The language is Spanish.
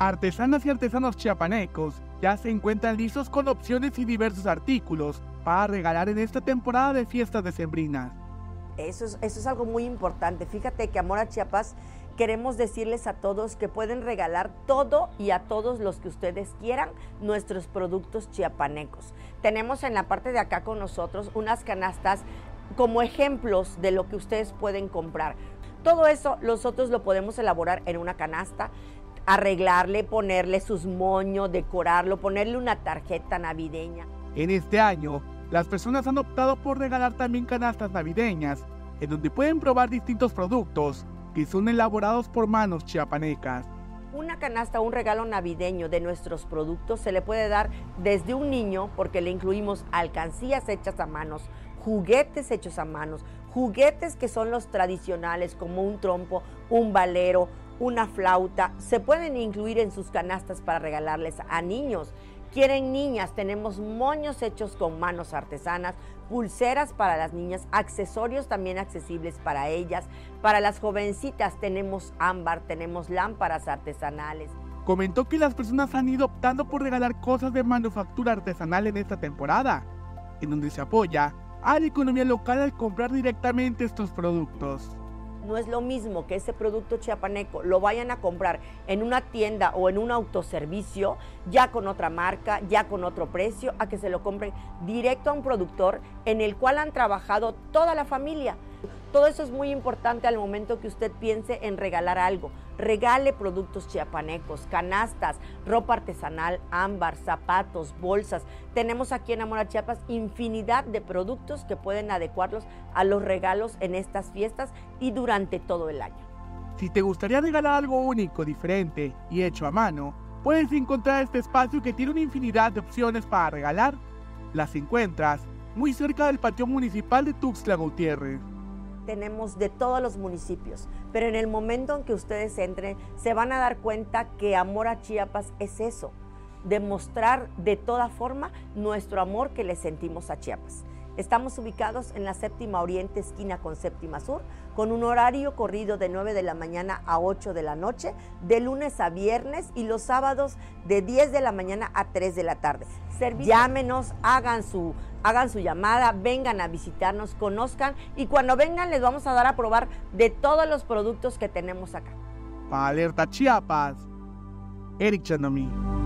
Artesanas y artesanos chiapanecos ya se encuentran listos con opciones y diversos artículos para regalar en esta temporada de fiestas decembrinas. Eso es, eso es algo muy importante. Fíjate que Amor a Chiapas queremos decirles a todos que pueden regalar todo y a todos los que ustedes quieran nuestros productos chiapanecos. Tenemos en la parte de acá con nosotros unas canastas como ejemplos de lo que ustedes pueden comprar. Todo eso nosotros lo podemos elaborar en una canasta, arreglarle, ponerle sus moños, decorarlo, ponerle una tarjeta navideña. En este año, las personas han optado por regalar también canastas navideñas, en donde pueden probar distintos productos que son elaborados por manos chiapanecas. Una canasta, un regalo navideño de nuestros productos se le puede dar desde un niño, porque le incluimos alcancías hechas a manos, juguetes hechos a manos, juguetes que son los tradicionales como un trompo, un valero, una flauta, se pueden incluir en sus canastas para regalarles a niños. Quieren niñas, tenemos moños hechos con manos artesanas, pulseras para las niñas, accesorios también accesibles para ellas. Para las jovencitas tenemos ámbar, tenemos lámparas artesanales. Comentó que las personas han ido optando por regalar cosas de manufactura artesanal en esta temporada, en donde se apoya a la economía local al comprar directamente estos productos no es lo mismo que ese producto chiapaneco lo vayan a comprar en una tienda o en un autoservicio, ya con otra marca, ya con otro precio, a que se lo compren directo a un productor en el cual han trabajado toda la familia. Todo eso es muy importante al momento que usted piense en regalar algo. Regale productos chiapanecos, canastas, ropa artesanal, ámbar, zapatos, bolsas. Tenemos aquí en Amora Chiapas infinidad de productos que pueden adecuarlos a los regalos en estas fiestas y durante todo el año. Si te gustaría regalar algo único, diferente y hecho a mano, puedes encontrar este espacio que tiene una infinidad de opciones para regalar. Las encuentras muy cerca del patio municipal de Tuxtla Gutiérrez tenemos de todos los municipios, pero en el momento en que ustedes entren se van a dar cuenta que Amor a Chiapas es eso, demostrar de toda forma nuestro amor que le sentimos a Chiapas. Estamos ubicados en la séptima oriente, esquina con séptima sur, con un horario corrido de 9 de la mañana a 8 de la noche, de lunes a viernes y los sábados de 10 de la mañana a 3 de la tarde. Llámenos, hagan su, hagan su llamada, vengan a visitarnos, conozcan y cuando vengan les vamos a dar a probar de todos los productos que tenemos acá. Alerta Chiapas, Eric Chandomí.